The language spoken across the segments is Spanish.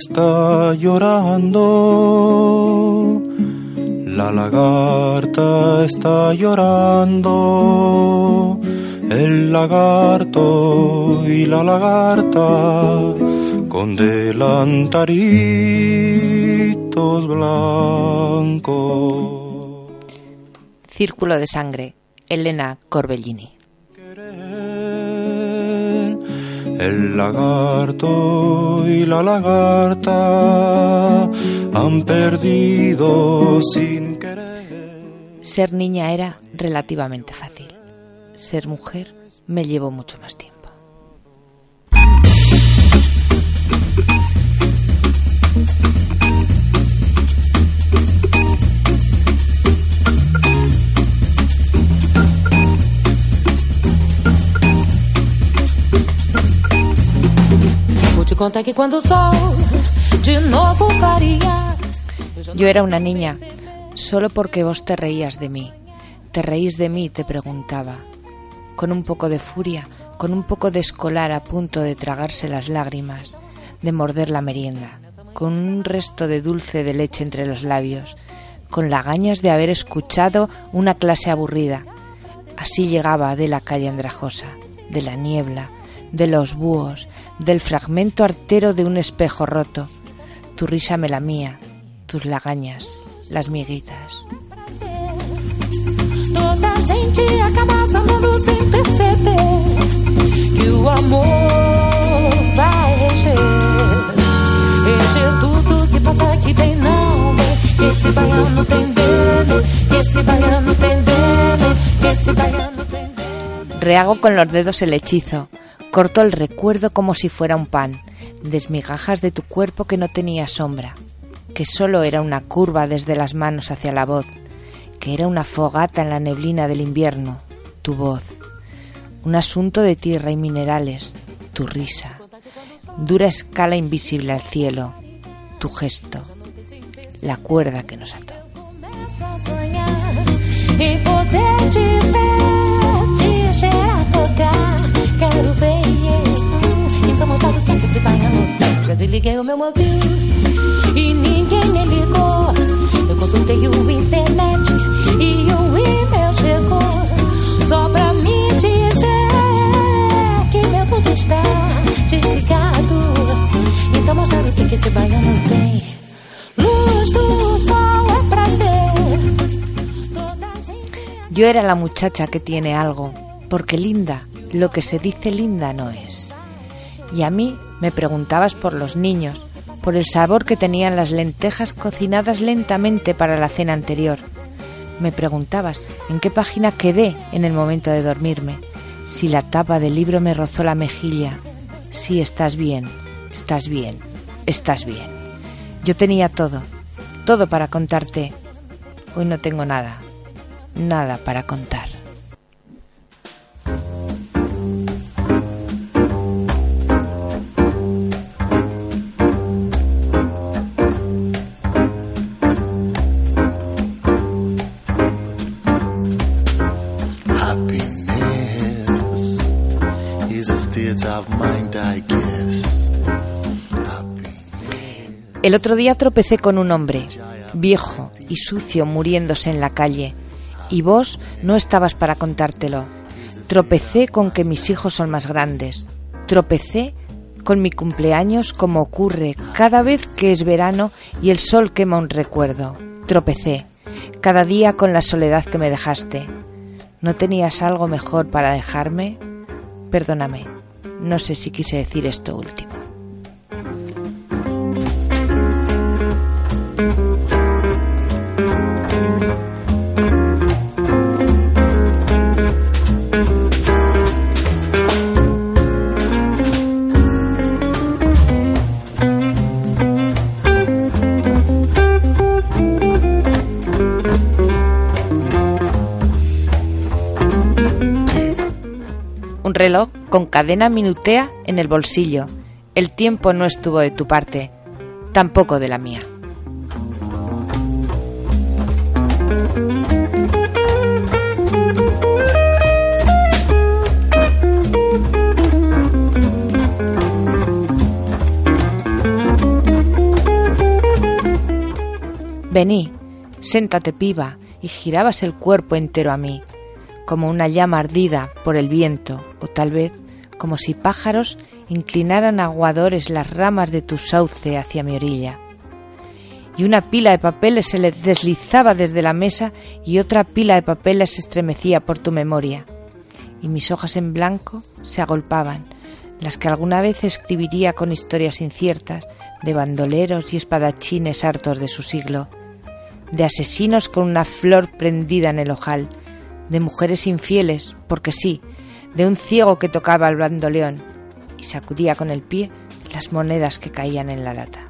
Está llorando, la lagarta está llorando, el lagarto y la lagarta con delantaritos blancos. Círculo de sangre, Elena Corbellini. El lagarto y la lagarta han perdido sin querer. Ser niña era relativamente fácil. Ser mujer me llevó mucho más tiempo. Conta que cuando de nuevo varía. Yo era una niña, solo porque vos te reías de mí. Te reís de mí, te preguntaba. Con un poco de furia, con un poco de escolar a punto de tragarse las lágrimas, de morder la merienda, con un resto de dulce de leche entre los labios, con lagañas de haber escuchado una clase aburrida. Así llegaba de la calle andrajosa, de la niebla, de los búhos, del fragmento artero de un espejo roto. Tu risa me la mía, tus lagañas, las miguitas. Toda gente acaba amando sem perceber que o amor vai reger. Reger tudo que passa que vem não vem. Que esse baiano tem dele, que esse baiano tem dele, que esse baiano tem dele. Rehago con los dedos el hechizo, Corto el recuerdo como si fuera un pan, desmigajas de tu cuerpo que no tenía sombra, que solo era una curva desde las manos hacia la voz, que era una fogata en la neblina del invierno, tu voz, un asunto de tierra y minerales, tu risa, dura escala invisible al cielo, tu gesto, la cuerda que nos ató. Esse baiano tem. Já desliguei o meu mobil e ninguém me ligou. Eu consultei o internet e o e-mail chegou. Só pra me dizer que meu pulso está desligado. Então mostrar o que que esse baiano tem. Luz do sol é prazer. Yo era la muchacha que tiene algo, porque linda lo que se dice linda no es. Y a mí me preguntabas por los niños, por el sabor que tenían las lentejas cocinadas lentamente para la cena anterior. Me preguntabas en qué página quedé en el momento de dormirme, si la tapa del libro me rozó la mejilla, si estás bien, estás bien, estás bien. Yo tenía todo, todo para contarte. Hoy no tengo nada, nada para contar. El otro día tropecé con un hombre, viejo y sucio, muriéndose en la calle, y vos no estabas para contártelo. Tropecé con que mis hijos son más grandes. Tropecé con mi cumpleaños como ocurre cada vez que es verano y el sol quema un recuerdo. Tropecé, cada día con la soledad que me dejaste. ¿No tenías algo mejor para dejarme? Perdóname, no sé si quise decir esto último. Con cadena minutea en el bolsillo. El tiempo no estuvo de tu parte, tampoco de la mía. Vení, séntate piba, y girabas el cuerpo entero a mí, como una llama ardida por el viento, o tal vez como si pájaros inclinaran aguadores las ramas de tu sauce hacia mi orilla. Y una pila de papeles se le deslizaba desde la mesa y otra pila de papeles se estremecía por tu memoria. Y mis hojas en blanco se agolpaban, las que alguna vez escribiría con historias inciertas de bandoleros y espadachines hartos de su siglo de asesinos con una flor prendida en el ojal, de mujeres infieles, porque sí, de un ciego que tocaba el bandoleón y sacudía con el pie las monedas que caían en la lata.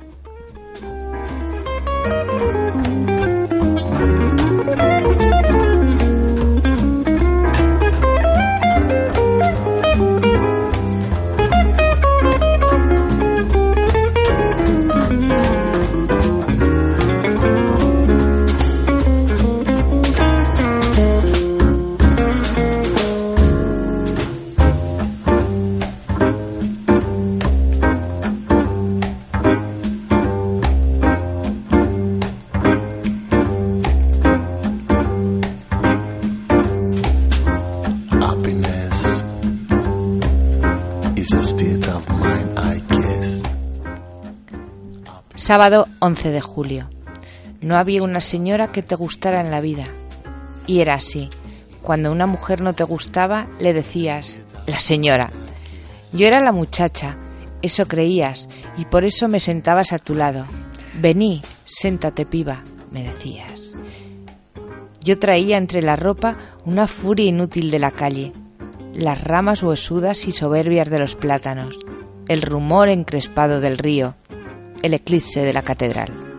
Sábado 11 de julio. No había una señora que te gustara en la vida. Y era así. Cuando una mujer no te gustaba, le decías, la señora. Yo era la muchacha, eso creías, y por eso me sentabas a tu lado. Vení, séntate piba, me decías. Yo traía entre la ropa una furia inútil de la calle, las ramas huesudas y soberbias de los plátanos, el rumor encrespado del río, el eclipse de la catedral.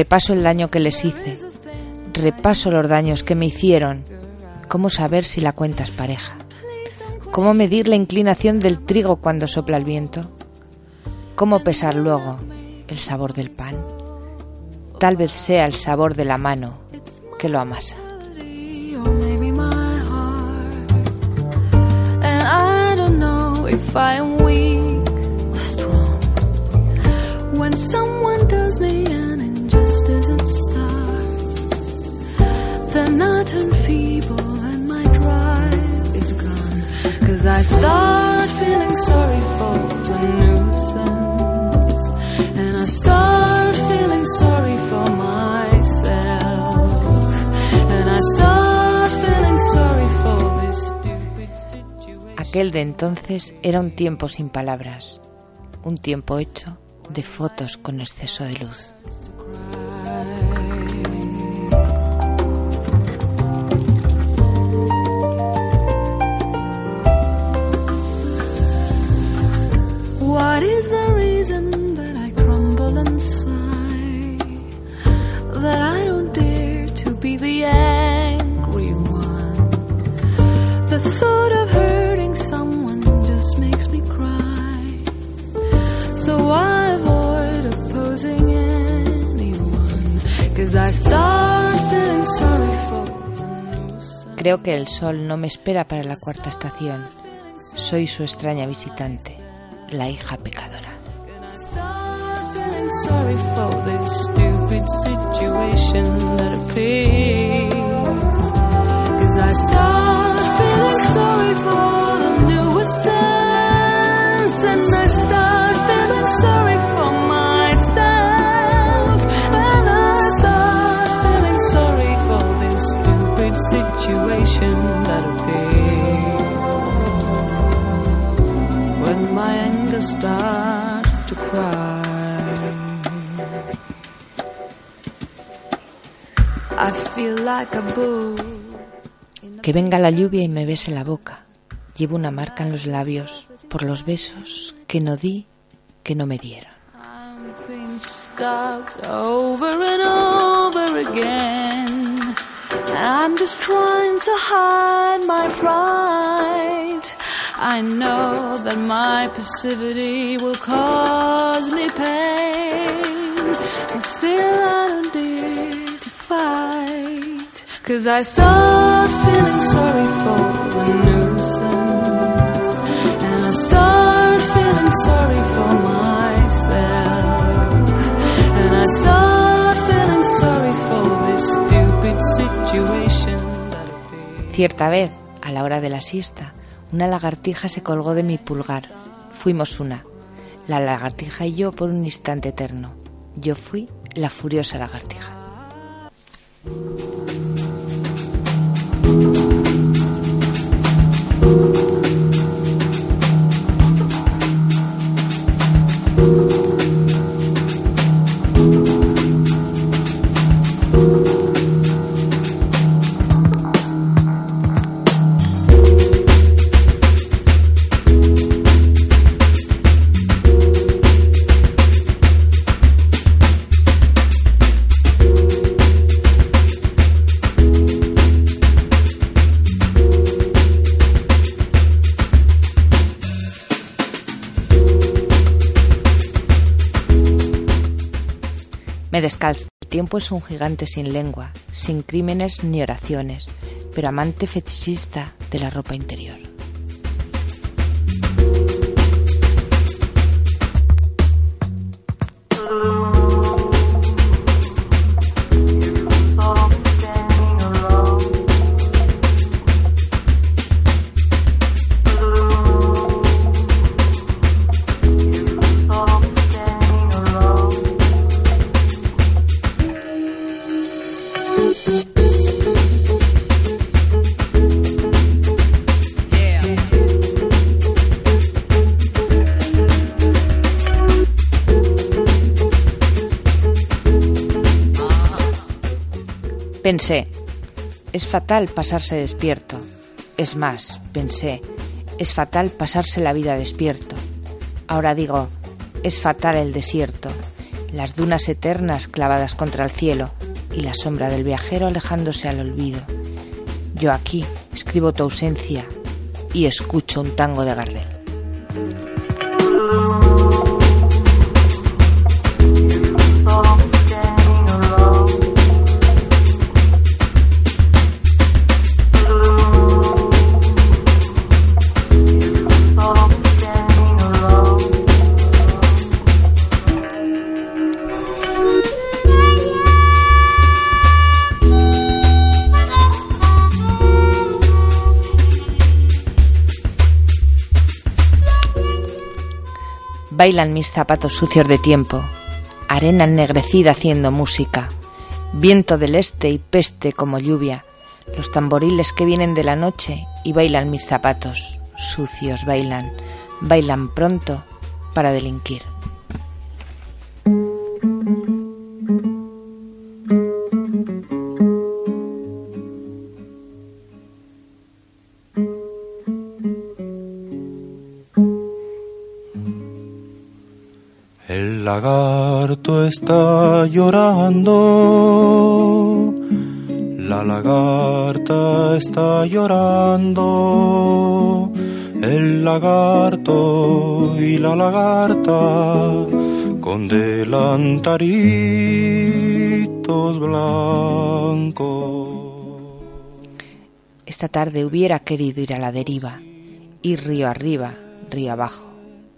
Repaso el daño que les hice. Repaso los daños que me hicieron. ¿Cómo saber si la cuenta es pareja? ¿Cómo medir la inclinación del trigo cuando sopla el viento? ¿Cómo pesar luego el sabor del pan? Tal vez sea el sabor de la mano que lo amasa. Night and feeble and my drive is gone. Cause I start feeling sorry for the nuisance. And. Aquel de entonces era un tiempo sin palabras. Un tiempo hecho de fotos con exceso de luz. Creo que el sol no me espera para la cuarta estación. Soy su extraña visitante la hija pecadora. I feel like a. Que venga la lluvia y me bese la boca. Llevo una marca en los labios por los besos que no di, que no me dieron. And. And I'm just trying to hide my fright. I know that my passivity will cause me pain. But still I don't dare to fight. Cause I start feeling sorry for the nuisance. And I start feeling sorry Cierta vez, a la hora de la siesta, una lagartija se colgó de mi pulgar. Fuimos una. La lagartija y yo por un instante eterno. Yo fui la furiosa lagartija. Me descalzo. El tiempo es un gigante sin lengua, sin crímenes ni oraciones, pero amante fetichista de la ropa interior. Pensé, es fatal pasarse despierto. Es más, pensé, es fatal pasarse la vida despierto. Ahora digo, es fatal el desierto, las dunas eternas clavadas contra el cielo y la sombra del viajero alejándose al olvido. Yo aquí escribo tu ausencia y escucho un tango de Gardel. Bailan mis zapatos sucios de tiempo, arena ennegrecida haciendo música, viento del este y peste como lluvia, los tamboriles que vienen de la noche y bailan mis zapatos, sucios bailan, bailan pronto para delinquir. Está llorando, la lagarta está llorando, el lagarto y la lagarta con delantaritos blancos. Esta tarde hubiera querido ir a la deriva, ir río arriba, río abajo,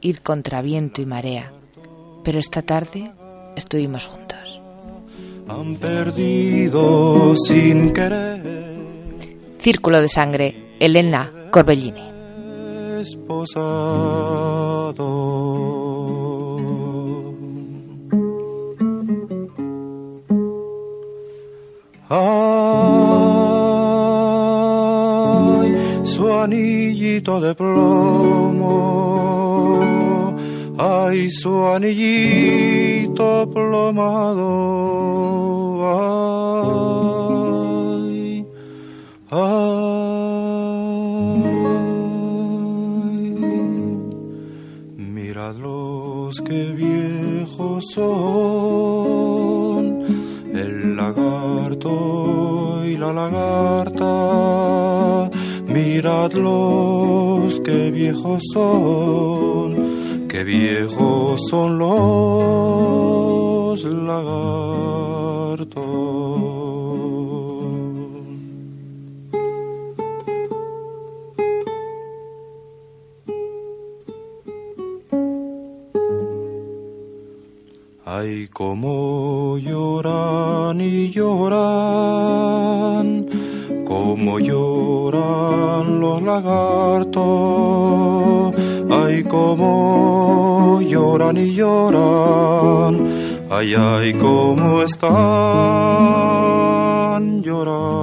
ir contra viento y marea, pero esta tarde estuvimos juntos. Han perdido sin querer Círculo de sangre, Elena Corbellini. esposado. Ay, su anillito de plomo, ay, su anillito viento plomado. Ay, ay, miradlos que viejos son, el lagarto y la lagarta. Miradlos que viejos son qué viejos son los lagartos. Ay, como lloran y lloran, como lloran los lagartos. Ay, como lloran y lloran, ay, ay, como están llorando.